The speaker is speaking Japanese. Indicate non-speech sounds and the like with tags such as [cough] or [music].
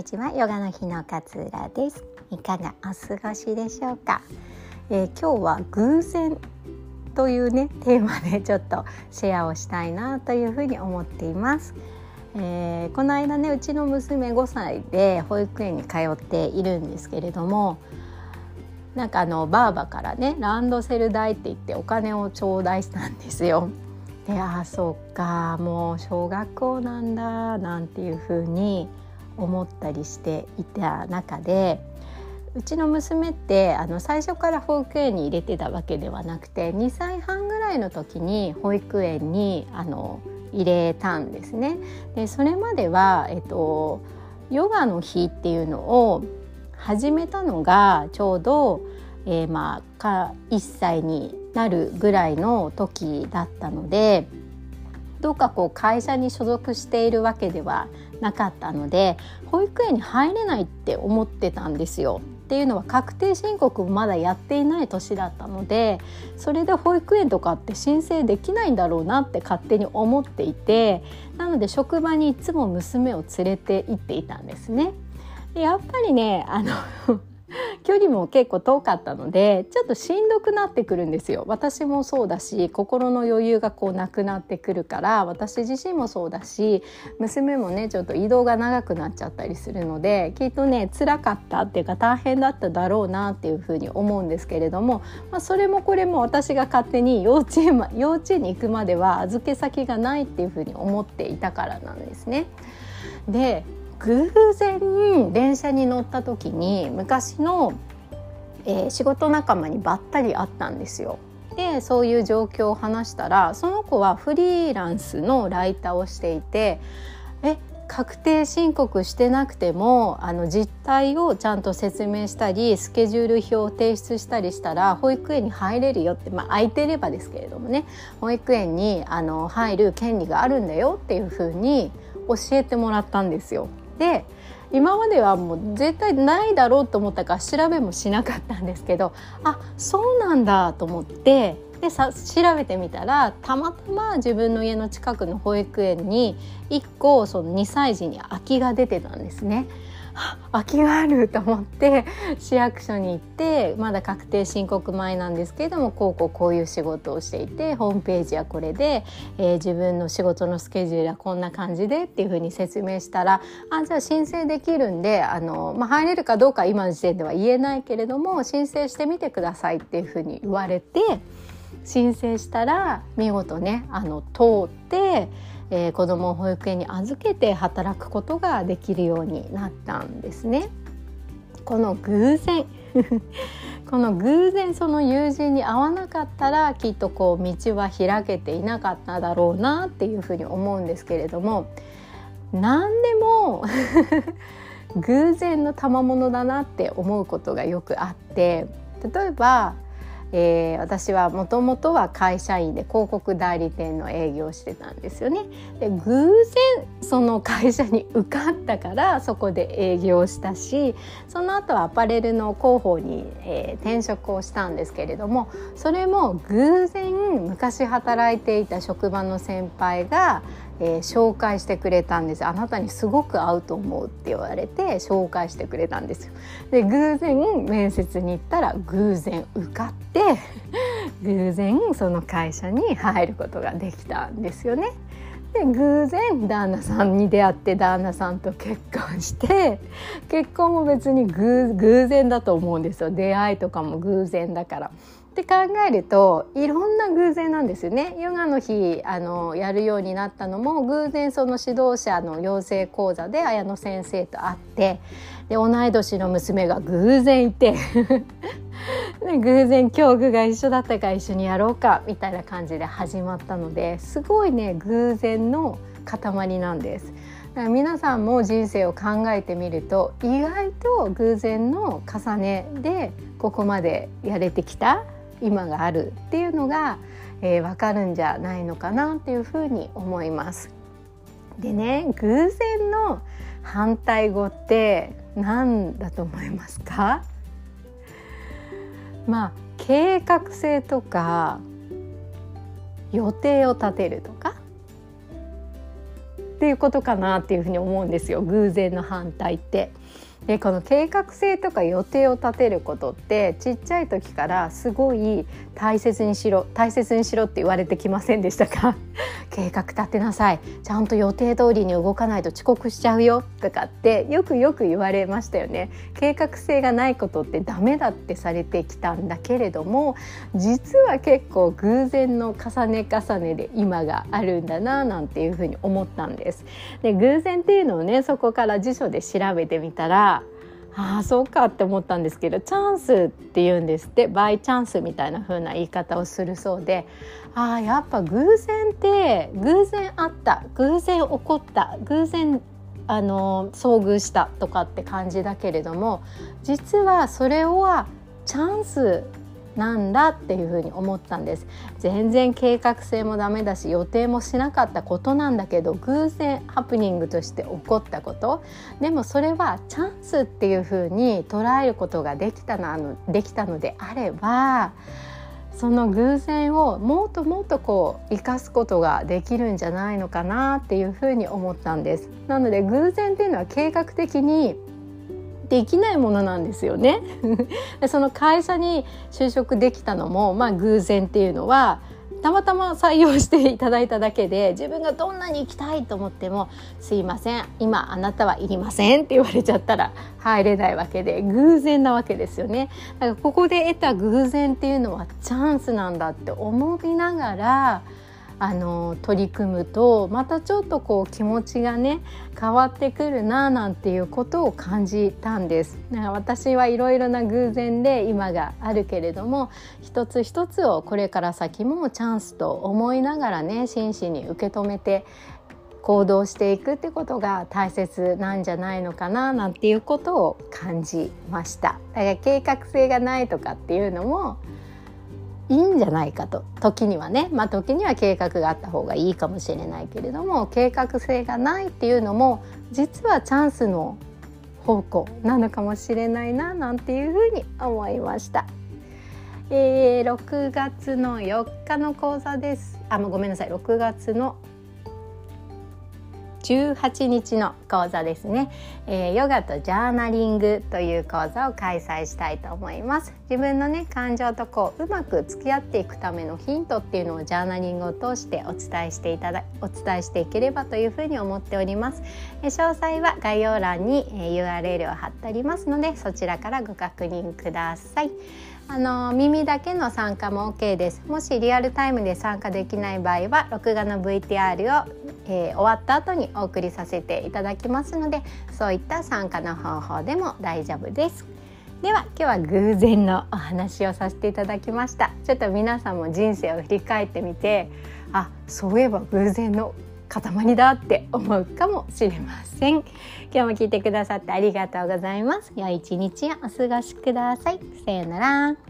にちはヨガの日の勝浦です。いかがお過ごしでしょうか、えー、今日は偶然というねテーマで [laughs] ちょっとシェアをしたいなというふうに思っています、えー、この間ねうちの娘5歳で保育園に通っているんですけれどもなんかあのばあばからねランドセル代って言ってお金を頂戴したんですよ。でああそうかもう小学校なんだなんていうふうに思ったりしていた中でうちの娘ってあの最初から保育園に入れてたわけではなくて2歳半ぐらいの時に保育園にあの入れたんですね。でそれまでは、えっと、ヨガの日っていうのを始めたのがちょうど、えー、まあか1歳になるぐらいの時だったのでどうかこう会社に所属しているわけではなかったので保育園に入れないって思ってたんですよ。っていうのは確定申告もまだやっていない年だったのでそれで保育園とかって申請できないんだろうなって勝手に思っていてなので職場にいつも娘を連れて行っていたんですね。やっぱりねあの距離も結構遠かったのでちょっとしんどくなってくるんですよ私もそうだし心の余裕がこうなくなってくるから私自身もそうだし娘もねちょっと移動が長くなっちゃったりするのできっとね辛かったっていうか大変だっただろうなっていうふうに思うんですけれども、まあ、それもこれも私が勝手に幼稚園幼稚園に行くまでは預け先がないっていうふうに思っていたからなんですね。で偶然電車に乗った時に昔の、えー、仕事仲間にばったり会ったんですよ。でそういう状況を話したらその子はフリーランスのライターをしていてえ確定申告してなくてもあの実態をちゃんと説明したりスケジュール表を提出したりしたら保育園に入れるよって、まあ、空いてればですけれどもね保育園にあの入る権利があるんだよっていうふうに教えてもらったんですよ。で今まではもう絶対ないだろうと思ったから調べもしなかったんですけどあそうなんだと思ってでさ調べてみたらたまたま自分の家の近くの保育園に1個その2歳児に空きが出てたんですね。空きがあると思って市役所に行ってまだ確定申告前なんですけれどもこうこうこういう仕事をしていてホームページはこれで、えー、自分の仕事のスケジュールはこんな感じでっていうふうに説明したらあじゃあ申請できるんであの、まあ、入れるかどうか今の時点では言えないけれども申請してみてくださいっていうふうに言われて申請したら見事ねあの通って。えー、子どもを保育園に預けて働くことができるようになったんですね。この偶然 [laughs] この偶然その友人に会わなかったらきっとこう道は開けていなかっただろうなっていうふうに思うんですけれども何でも [laughs] 偶然の賜物だなって思うことがよくあって例えばえー、私はもともとは会社員で広告代理店の営業をしてたんですよね。で偶然その会社に受かったからそこで営業したしその後はアパレルの広報に、えー、転職をしたんですけれどもそれも偶然昔働いていた職場の先輩がえー、紹介してくれたんですあなたにすごく合うと思うって言われて紹介してくれたんですよで偶然面接に行ったら偶然受かって偶然その会社に入ることができたんですよねで偶然旦那さんに出会って旦那さんと結婚して結婚も別に偶然だと思うんですよ出会いとかも偶然だから。って考えるといろんな偶然なんですよね。ヨガの日あのやるようになったのも偶然その指導者の養成講座で綾野先生と会ってで同い年の娘が偶然いて [laughs] で偶然境遇が一緒だったから一緒にやろうかみたいな感じで始まったのですごいね偶然の塊なんです。だから皆さんも人生を考えてみると意外と偶然の重ねでここまでやれてきた今があるっていうのが、えー、分かるんじゃないのかなっていうふうに思います。でね偶然の反対語って何だと思いますか？まあ計画性とか予定を立てるとか？っていうことかなっていうふうに思うんですよ偶然の反対って。でこの計画性とか予定を立てることってちっちゃい時からすごい大切にしろ大切にしろって言われてきませんでしたか？[laughs] 計画立てなさい。ちゃんと予定通りに動かないと遅刻しちゃうよ。とかってよくよく言われましたよね。計画性がないことってダメだってされてきたんだけれども実は結構偶然の重ね重ねで今があるんだななんていうふうに思ったんです。で偶然っていうのをねそこから辞書で調べてみたらああそうかって思ったんですけどチャンスって言うんですってバイチャンスみたいな風な言い方をするそうでああやっぱ偶然って偶然あった偶然起こった偶然あの遭遇したとかって感じだけれども実はそれはチャンスなんだっていうふうに思ったんです。全然計画性もダメだし予定もしなかったことなんだけど偶然ハプニングとして起こったこと。でもそれはチャンスっていうふうに捉えることができたのできたのであればその偶然をもっともっとこう生かすことができるんじゃないのかなっていうふうに思ったんです。なので偶然っていうのは計画的にできないものなんですよねその会社に就職できたのもまあ偶然っていうのはたまたま採用していただいただけで自分がどんなに行きたいと思っても「すいません今あなたはいりません」って言われちゃったら入れないわけで偶然なわけですよね。だからここで得た偶然っていうのはチャンスなんだって思いながらあの取り組むとまたちょっとこう気持ちがね変わってくるななんていうことを感じたんです。私はいろいろな偶然で今があるけれども一つ一つをこれから先もチャンスと思いながらね真摯に受け止めて行動していくってことが大切なんじゃないのかななんていうことを感じました。だから計画性がないとかっていうのもいいんじゃないかと時にはねまあ時には計画があった方がいいかもしれないけれども計画性がないっていうのも実はチャンスの方向なのかもしれないななんていうふうに思いました。えー、6月の4日の講座です。あ、もうごめんなさい。6月の18日の講座ですね、えー、ヨガとジャーナリングという講座を開催したいと思います。自分のね感情とこううまく付き合っていくためのヒントっていうのをジャーナリングを通してお伝えしていただお伝えしていければというふうに思っております、えー、詳細は概要欄に、えー、URL を貼っておりますのでそちらからご確認ください。あの耳だけの参加も OK です。もしリアルタイムで参加できない場合は録画の VTR を、えー、終わった後にお送りさせていただきますのでそういった参加の方法でも大丈夫です。では今日は偶然のお話をさせていただきました。ちょっと皆さんも人生を振り返ってみてあそういえば偶然の塊だって思うかもしれません。今日も聞いてくださってありがとうございます。良い一日をお過ごしください。さようなら。